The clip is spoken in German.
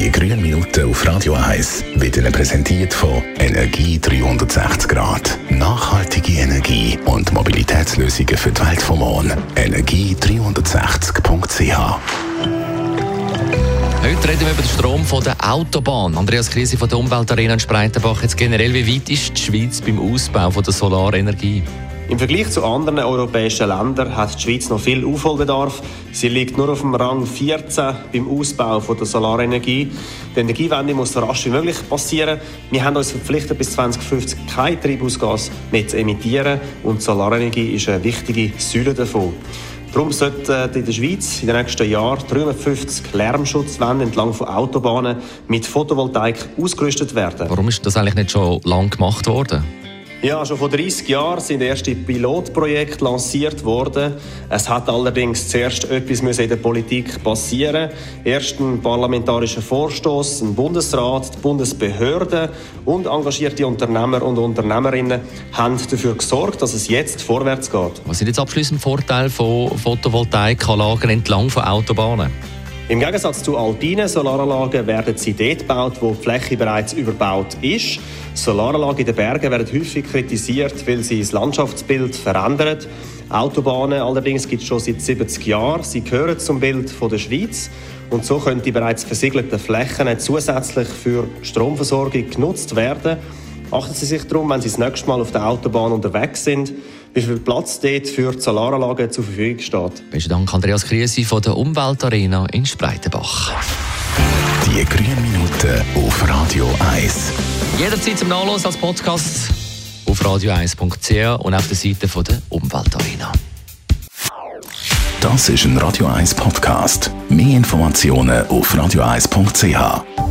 Die grünen Minuten auf Radio 1 werden präsentiert von Energie 360 Grad. Nachhaltige Energie und Mobilitätslösungen für die Welt vom Morgen. Energie360.ch Heute reden wir über den Strom von der Autobahn. Andreas Krise von der Umweltarena in Spreitenbach. Jetzt generell, wie weit ist die Schweiz beim Ausbau von der Solarenergie? Im Vergleich zu anderen europäischen Ländern hat die Schweiz noch viel Aufholbedarf. Sie liegt nur auf dem Rang 14 beim Ausbau von der Solarenergie. Die Energiewende muss so rasch wie möglich passieren. Wir haben uns verpflichtet, bis 2050 kein Treibhausgas mehr zu emittieren und die Solarenergie ist eine wichtige Säule davon. Darum sollten in der Schweiz in den nächsten Jahren 350 Lärmschutzwände entlang von Autobahnen mit Photovoltaik ausgerüstet werden. Warum ist das eigentlich nicht schon lange gemacht worden? Ja, schon vor 30 Jahren sind erste Pilotprojekte lanciert worden. Es hat allerdings zuerst etwas in der Politik passieren. Erst ein parlamentarischer Vorstoß, ein Bundesrat, die Bundesbehörden und engagierte Unternehmer und Unternehmerinnen haben dafür gesorgt, dass es jetzt vorwärts geht. Was sind jetzt abschließend Vorteile von Photovoltaikanlagen entlang von Autobahnen? Im Gegensatz zu alpinen Solaranlagen werden sie dort gebaut, wo die Fläche bereits überbaut ist. Solaranlagen in den Bergen werden häufig kritisiert, weil sie das Landschaftsbild verändern. Autobahnen allerdings gibt es schon seit 70 Jahren. Sie gehören zum Bild der Schweiz. Und so können die bereits versiegelten Flächen zusätzlich für Stromversorgung genutzt werden. Achten Sie sich darum, wenn Sie das nächste Mal auf der Autobahn unterwegs sind, wie viel Platz dort für die Solaranlagen zur Verfügung steht. Besten Dank, Andreas Kriesi von der Umweltarena in Spreitenbach. Die grünen Minuten auf Radio 1. Jederzeit zum Nachlesen als Podcast auf radio1.ch und auf der Seite von der Umweltarena. Das ist ein Radio 1 Podcast. Mehr Informationen auf radio1.ch.